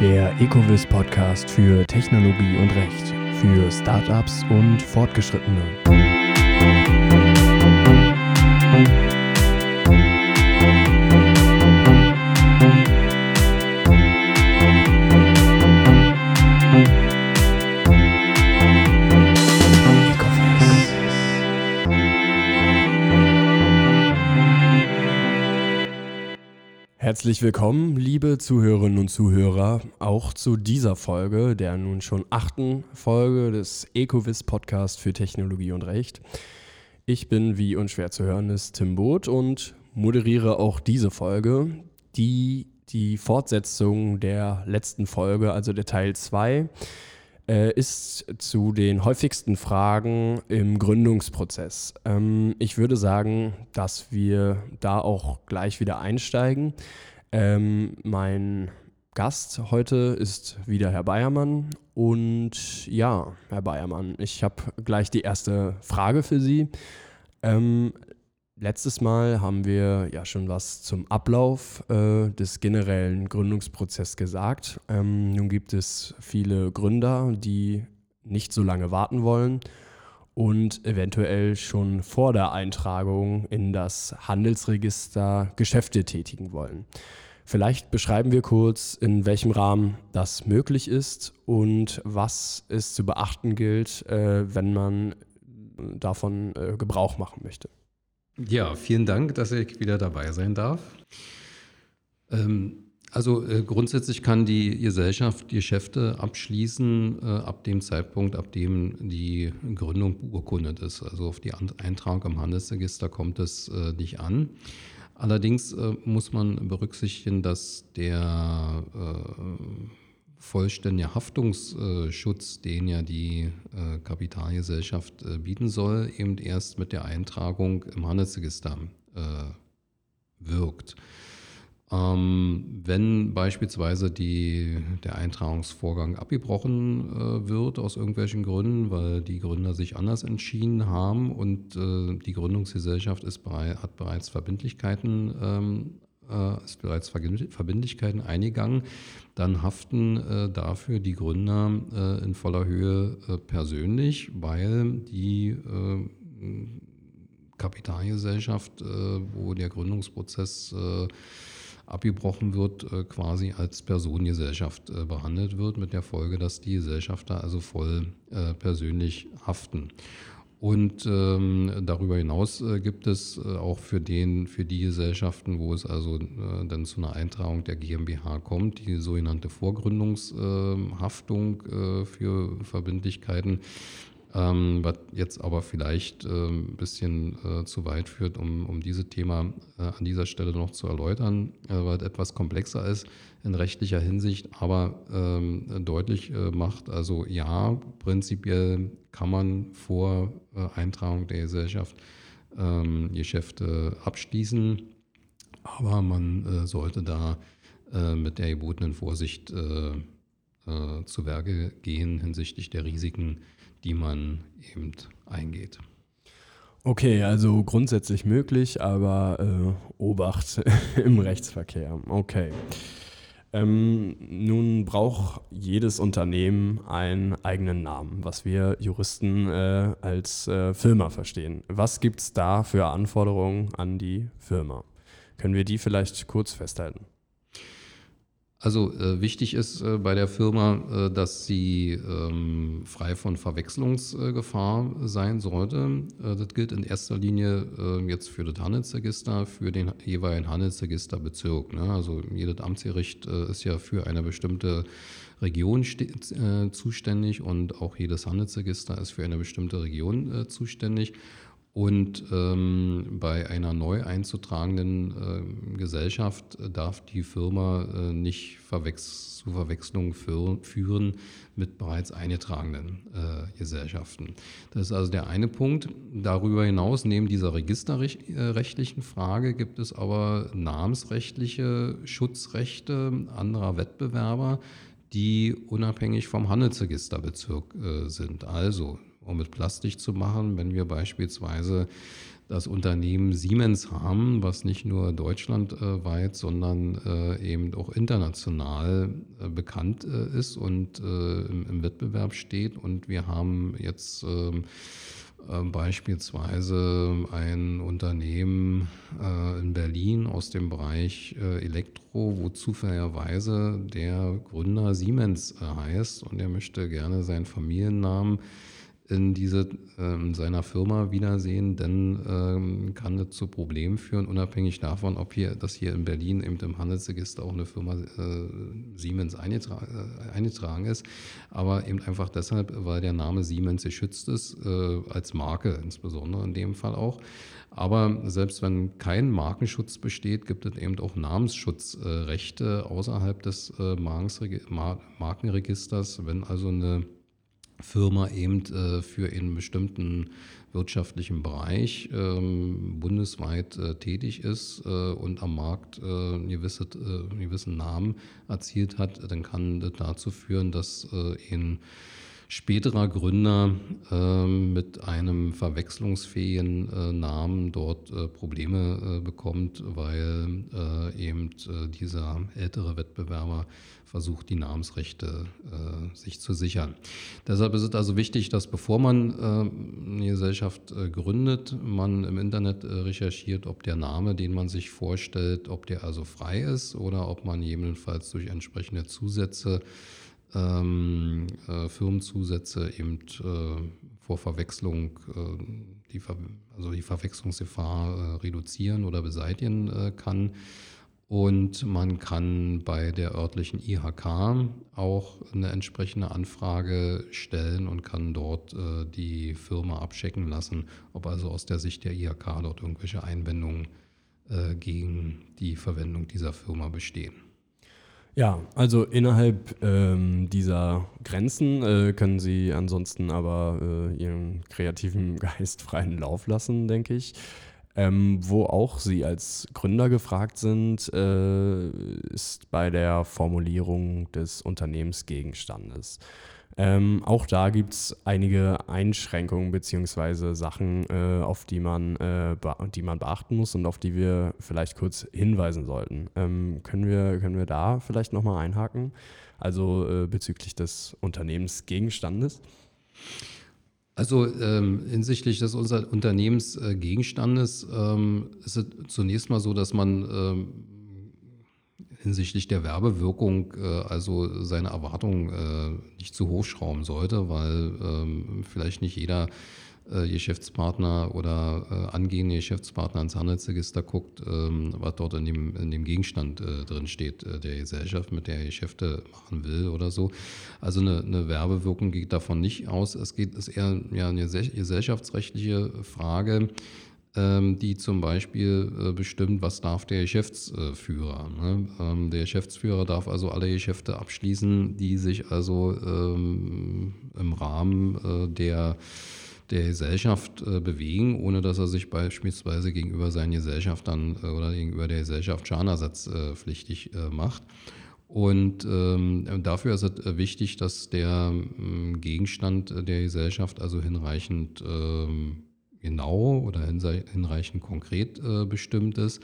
Der Ecovis Podcast für Technologie und Recht für Startups und Fortgeschrittene. Herzlich willkommen, liebe Zuhörerinnen und Zuhörer, auch zu dieser Folge, der nun schon achten Folge des Ecovis Podcast für Technologie und Recht. Ich bin, wie unschwer zu hören ist, Tim Boot und moderiere auch diese Folge, die die Fortsetzung der letzten Folge, also der Teil 2, äh, ist zu den häufigsten Fragen im Gründungsprozess. Ähm, ich würde sagen, dass wir da auch gleich wieder einsteigen. Ähm, mein Gast heute ist wieder Herr Bayermann. Und ja, Herr Bayermann, ich habe gleich die erste Frage für Sie. Ähm, Letztes Mal haben wir ja schon was zum Ablauf äh, des generellen Gründungsprozesses gesagt. Ähm, nun gibt es viele Gründer, die nicht so lange warten wollen und eventuell schon vor der Eintragung in das Handelsregister Geschäfte tätigen wollen. Vielleicht beschreiben wir kurz, in welchem Rahmen das möglich ist und was es zu beachten gilt, äh, wenn man davon äh, Gebrauch machen möchte. Ja, vielen Dank, dass ich wieder dabei sein darf. Ähm, also äh, grundsätzlich kann die Gesellschaft Geschäfte abschließen äh, ab dem Zeitpunkt, ab dem die Gründung beurkundet ist. Also auf die Eintragung im Handelsregister kommt es äh, nicht an. Allerdings äh, muss man berücksichtigen, dass der äh, vollständiger Haftungsschutz, den ja die äh, Kapitalgesellschaft bieten soll, eben erst mit der Eintragung im Handelsregister wirkt. Ähm, wenn beispielsweise die, der Eintragungsvorgang abgebrochen äh, wird aus irgendwelchen Gründen, weil die Gründer sich anders entschieden haben und äh, die Gründungsgesellschaft ist bereit, hat bereits Verbindlichkeiten ähm, äh, ist bereits Verbindlichkeiten eingegangen, dann haften äh, dafür die Gründer äh, in voller Höhe äh, persönlich, weil die äh, Kapitalgesellschaft, äh, wo der Gründungsprozess abgebrochen wird, quasi als Personengesellschaft behandelt wird, mit der Folge, dass die Gesellschafter also voll persönlich haften. Und ähm, darüber hinaus äh, gibt es äh, auch für, den, für die Gesellschaften, wo es also äh, dann zu einer Eintragung der GmbH kommt, die sogenannte Vorgründungshaftung äh, für Verbindlichkeiten, ähm, was jetzt aber vielleicht äh, ein bisschen äh, zu weit führt, um, um dieses Thema an dieser Stelle noch zu erläutern, weil es etwas komplexer ist in rechtlicher Hinsicht, aber ähm, deutlich macht, also ja, prinzipiell kann man vor äh, Eintragung der Gesellschaft ähm, Geschäfte abschließen. Aber man äh, sollte da äh, mit der gebotenen Vorsicht äh, zu Werke gehen hinsichtlich der Risiken, die man eben eingeht. Okay, also grundsätzlich möglich, aber äh, Obacht im Rechtsverkehr. Okay. Ähm, nun braucht jedes Unternehmen einen eigenen Namen, was wir Juristen äh, als äh, Firma verstehen. Was gibt es da für Anforderungen an die Firma? Können wir die vielleicht kurz festhalten? Also äh, wichtig ist äh, bei der Firma, äh, dass sie ähm, frei von Verwechslungsgefahr sein sollte. Äh, das gilt in erster Linie äh, jetzt für das Handelsregister, für den jeweiligen Handelsregisterbezirk. Ne? Also jedes Amtsgericht äh, ist ja für eine bestimmte Region zuständig und auch jedes Handelsregister ist für eine bestimmte Region zuständig. Und ähm, bei einer neu einzutragenden äh, Gesellschaft darf die Firma äh, nicht verwechs zu Verwechslungen für führen mit bereits eingetragenen äh, Gesellschaften. Das ist also der eine Punkt. Darüber hinaus, neben dieser registerrechtlichen Frage, gibt es aber namensrechtliche Schutzrechte anderer Wettbewerber, die unabhängig vom Handelsregisterbezirk äh, sind. Also um es plastisch zu machen, wenn wir beispielsweise das Unternehmen Siemens haben, was nicht nur deutschlandweit, sondern äh, eben auch international äh, bekannt äh, ist und im Wettbewerb steht. Und wir haben jetzt ähm, beispielsweise ein Unternehmen in Berlin aus dem Bereich Elektro, wo zufälligerweise der Gründer Siemens heißt und er möchte gerne seinen Familiennamen in diese ähm, seiner Firma wiedersehen, dann ähm, kann das zu Problemen führen, unabhängig davon, ob hier, dass hier in Berlin eben im Handelsregister auch eine Firma äh, Siemens eingetra äh, eingetragen ist, aber eben einfach deshalb, weil der Name Siemens geschützt ist, äh, als Marke insbesondere in dem Fall auch. Aber selbst wenn kein Markenschutz besteht, gibt es eben auch Namensschutzrechte außerhalb des äh, Markenregisters, wenn also eine Firma eben äh, für einen bestimmten wirtschaftlichen Bereich ähm, bundesweit äh, tätig ist äh, und am Markt äh, äh, einen gewissen Namen erzielt hat, dann kann das dazu führen, dass äh, ein späterer Gründer ähm, mit einem verwechslungsfähigen äh, Namen dort äh, Probleme äh, bekommt, weil eben dieser ältere Wettbewerber versucht, die Namensrechte sich zu sichern. Deshalb ist es also wichtig, dass bevor man eine Gesellschaft gründet, man im Internet recherchiert, ob der Name, den man sich vorstellt, ob der also frei ist oder ob man jedenfalls durch entsprechende Zusätze ähm, äh, Firmenzusätze eben äh, vor Verwechslung, äh, die Ver also die Verwechslungsgefahr äh, reduzieren oder beseitigen äh, kann. Und man kann bei der örtlichen IHK auch eine entsprechende Anfrage stellen und kann dort äh, die Firma abchecken lassen, ob also aus der Sicht der IHK dort irgendwelche Einwendungen gegen die Verwendung dieser Firma bestehen. Ja, also innerhalb ähm, dieser Grenzen äh, können Sie ansonsten aber äh, Ihren kreativen Geist freien Lauf lassen, denke ich. Ähm, wo auch Sie als Gründer gefragt sind, äh, ist bei der Formulierung des Unternehmensgegenstandes. Ähm, auch da gibt es einige Einschränkungen bzw. Sachen, äh, auf die man, äh, die man beachten muss und auf die wir vielleicht kurz hinweisen sollten. Ähm, können, wir, können wir da vielleicht nochmal einhaken? Also äh, bezüglich des Unternehmensgegenstandes? Also ähm, hinsichtlich des Unternehmensgegenstandes ähm, ist es zunächst mal so, dass man ähm, hinsichtlich der Werbewirkung äh, also seine Erwartungen äh, nicht zu hoch schrauben sollte, weil ähm, vielleicht nicht jeder äh, Geschäftspartner oder äh, angehende Geschäftspartner ins Handelsregister guckt, ähm, was dort in dem, in dem Gegenstand äh, drin steht, äh, der Gesellschaft, mit der er Geschäfte machen will oder so. Also eine, eine Werbewirkung geht davon nicht aus. Es geht, ist eher ja, eine gesellschaftsrechtliche Frage die zum Beispiel äh, bestimmt, was darf der Geschäftsführer. Ne? Ähm, der Geschäftsführer darf also alle Geschäfte abschließen, die sich also ähm, im Rahmen äh, der der Gesellschaft äh, bewegen, ohne dass er sich beispielsweise gegenüber seinen Gesellschaftern oder gegenüber der Gesellschaft schadenersatzpflichtig macht. Und ähm, dafür ist es wichtig, dass der ähm, Gegenstand der Gesellschaft also hinreichend ähm, genau oder hinreichend konkret äh, bestimmt ist.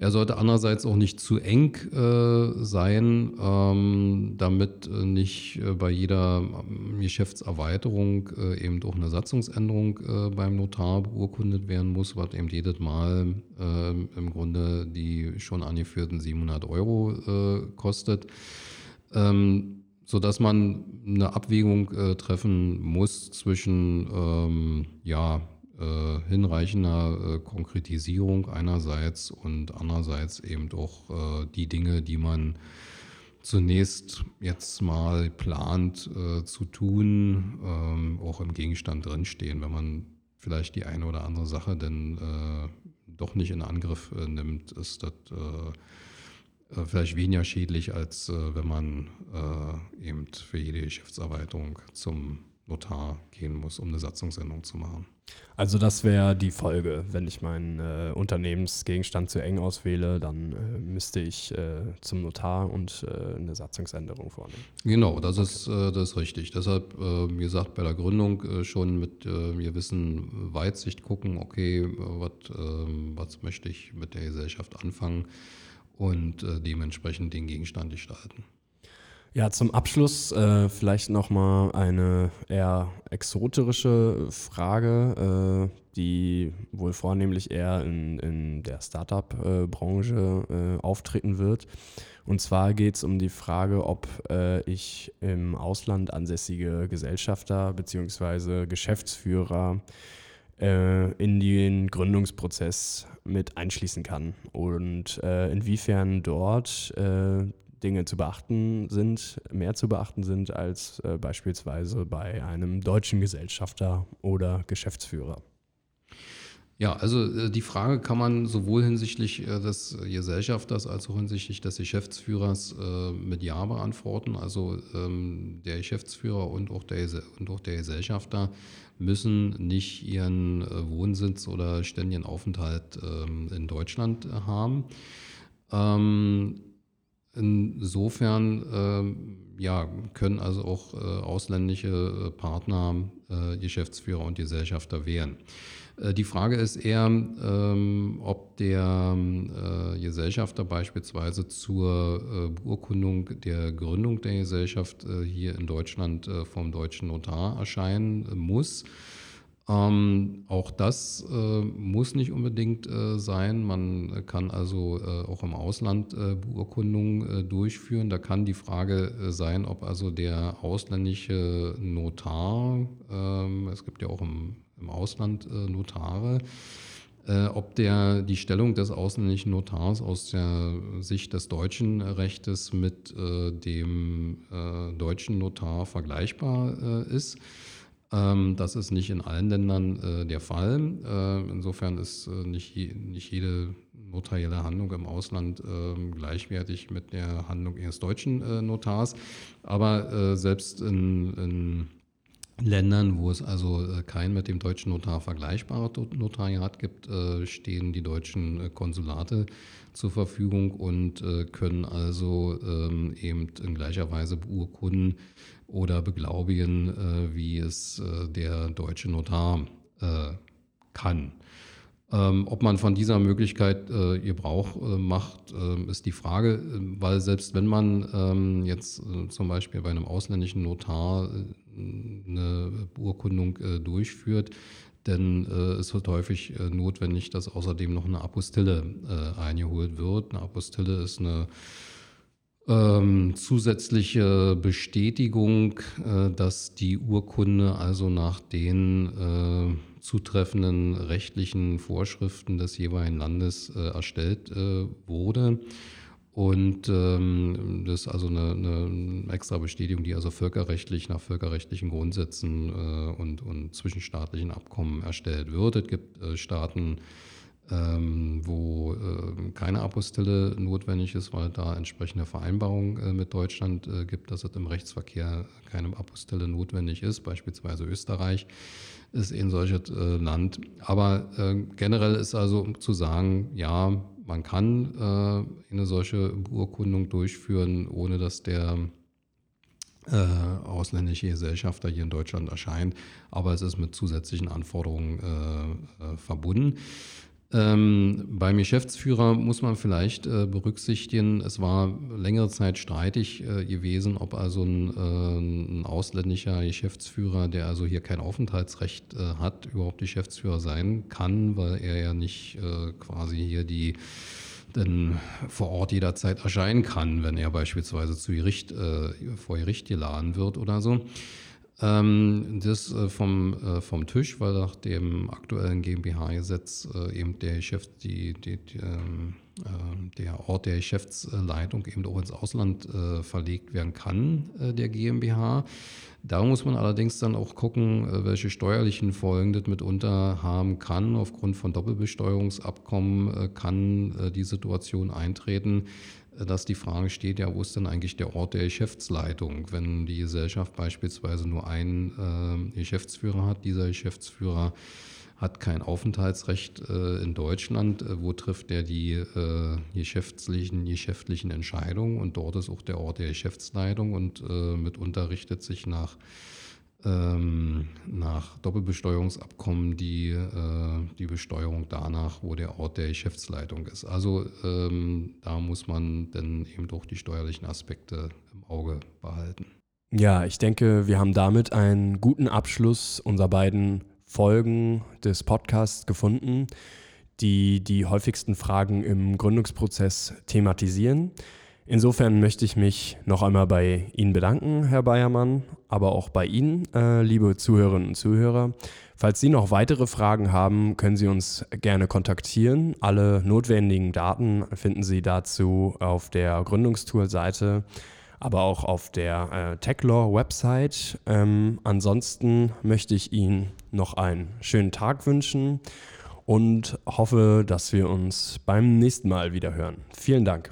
Er sollte andererseits auch nicht zu eng äh, sein, ähm, damit äh, nicht äh, bei jeder ähm, Geschäftserweiterung äh, eben auch eine Satzungsänderung äh, beim Notar beurkundet werden muss, was eben jedes Mal im Grunde die schon angeführten 700 Euro kostet. Ähm, sodass man eine Abwägung treffen muss zwischen ähm, ja, äh, hinreichender äh, Konkretisierung einerseits und andererseits eben auch äh, die Dinge, die man zunächst jetzt mal plant äh, zu tun, ähm, auch im Gegenstand drinstehen, wenn man vielleicht die eine oder andere Sache denn äh, doch nicht in Angriff äh, nimmt, ist das vielleicht weniger schädlich, als wenn man eben für jede Geschäftserweiterung zum Notar gehen muss, um eine Satzungsänderung zu machen. Also das wäre die Folge. Wenn ich meinen äh, Unternehmensgegenstand zu eng auswähle, dann äh, müsste ich äh, zum Notar und äh, eine Satzungsänderung vornehmen. Genau, das, okay. ist, äh, das ist richtig. Deshalb, äh, wie gesagt, bei der Gründung schon mit gewissen Weitsicht gucken, okay, ähm, was möchte ich mit der Gesellschaft anfangen und dementsprechend den Gegenstand gestalten. Ja, zum Abschluss äh, vielleicht nochmal eine eher exoterische Frage, äh, die wohl vornehmlich eher in, in der Startup-Branche äh, auftreten wird. Und zwar geht es um die Frage, ob äh, ich im Ausland ansässige Gesellschafter bzw. Geschäftsführer äh, in den Gründungsprozess mit einschließen kann und äh, inwiefern dort Dinge zu beachten sind, mehr zu beachten sind als äh, beispielsweise bei einem deutschen Gesellschafter oder Geschäftsführer. Ja, also äh, die Frage kann man sowohl hinsichtlich äh, des Gesellschafters als auch hinsichtlich des Geschäftsführers äh, mit Ja beantworten. Also ähm, der Geschäftsführer und auch der, und auch der Gesellschafter müssen nicht ihren Wohnsitz oder ständigen Aufenthalt ähm, in Deutschland haben. Ähm, Insofern äh, ja, können also auch äh, ausländische äh, Partner äh, Geschäftsführer und Gesellschafter wählen. Äh, die Frage ist eher, ähm, ob der äh, Gesellschafter beispielsweise zur Beurkundung der Gründung der Gesellschaft hier in Deutschland vom deutschen Notar erscheinen muss ähm, auch das äh, muss nicht unbedingt äh, sein. Man kann also äh, auch im Ausland äh, Beurkundungen äh, durchführen. Da kann die Frage äh, sein, ob also der ausländische Notar, ähm, es gibt ja auch im, im Ausland Notare, ob der die Stellung des ausländischen Notars aus der Sicht des deutschen Rechtes mit dem deutschen Notar vergleichbar ist. Ähm, das ist nicht in allen Ländern äh, der Fall. Äh, insofern ist äh, nicht, nicht jede notarielle Handlung im Ausland ähm, gleichwertig mit der Handlung eines deutschen Notars. Aber selbst in, in Ländern, wo es also kein mit dem deutschen Notar vergleichbares Notariat gibt, stehen die deutschen Konsulate zur Verfügung und können also ähm, eben in gleicher Weise beurkunden, oder beglaubigen, äh, wie es äh, der deutsche Notar äh, kann. Ähm, ob man von dieser Möglichkeit äh, Gebrauch äh, macht, äh, ist die Frage, weil selbst wenn man ähm, jetzt äh, zum Beispiel bei einem ausländischen Notar eine Beurkundung durchführt, denn es wird häufig notwendig, dass außerdem noch eine Apostille eingeholt wird. Eine Apostille ist eine ähm, zusätzliche Bestätigung, äh, dass die Urkunde also nach den äh, zutreffenden rechtlichen Vorschriften des jeweiligen Landes äh, erstellt äh, wurde. Und ähm, das ist also eine, eine, extra Bestätigung, die also völkerrechtlich nach völkerrechtlichen Grundsätzen äh, und, und zwischenstaatlichen Abkommen erstellt wird. Es gibt äh, Staaten, ähm, wo äh, keine Apostille notwendig ist, weil da entsprechende Vereinbarungen äh, mit Deutschland äh, gibt, dass es im Rechtsverkehr keine Apostille notwendig ist, beispielsweise Österreich ist ein solches äh, Land. Aber äh, generell ist also zu sagen, ja, man kann äh, eine solche Beurkundung durchführen, ohne dass der ausländische Gesellschafter hier in Deutschland erscheint, aber es ist mit zusätzlichen Anforderungen verbunden. Ähm, beim Geschäftsführer muss man vielleicht äh, berücksichtigen, es war längere Zeit streitig äh, gewesen, ob also ein, äh, ein, ausländischer Geschäftsführer, der also hier kein Aufenthaltsrecht äh, hat, überhaupt Geschäftsführer sein kann, weil er ja nicht äh, quasi hier die denn vor Ort jederzeit erscheinen kann, wenn er beispielsweise zu Gericht, äh, vor Gericht geladen wird oder so. Ähm, das äh, vom, äh, vom Tisch, weil nach dem aktuellen GmbH-Gesetz äh, eben der Geschäft, die, die, die ähm, äh, der Ort der Geschäftsleitung eben auch ins Ausland äh, verlegt werden kann, äh, der GmbH. Da muss man allerdings dann auch gucken, welche steuerlichen Folgen das mitunter haben kann. Aufgrund von Doppelbesteuerungsabkommen kann die Situation eintreten, dass die Frage steht, ja, wo ist denn eigentlich der Ort der Geschäftsleitung? Wenn die Gesellschaft beispielsweise nur einen äh, Geschäftsführer hat, dieser Geschäftsführer hat kein Aufenthaltsrecht äh, in Deutschland. Äh, wo trifft er die äh, geschäftlichen, geschäftlichen Entscheidungen? Und dort ist auch der Ort der Geschäftsleitung und äh, mitunter richtet sich nach, ähm, nach Doppelbesteuerungsabkommen die, äh, die Besteuerung danach, wo der Ort der Geschäftsleitung ist. Also ähm, da muss man dann eben doch die steuerlichen Aspekte im Auge behalten. Ja, ich denke, wir haben damit einen guten Abschluss unserer beiden Folgen des Podcasts gefunden, die die häufigsten Fragen im Gründungsprozess thematisieren. Insofern möchte ich mich noch einmal bei Ihnen bedanken, Herr Bayermann, aber auch bei Ihnen, äh, liebe Zuhörerinnen und Zuhörer. Falls Sie noch weitere Fragen haben, können Sie uns gerne kontaktieren. Alle notwendigen Daten finden Sie dazu auf der Gründungstool-Seite aber auch auf der äh, Techlaw-Website. Ähm, ansonsten möchte ich Ihnen noch einen schönen Tag wünschen und hoffe, dass wir uns beim nächsten Mal wieder hören. Vielen Dank.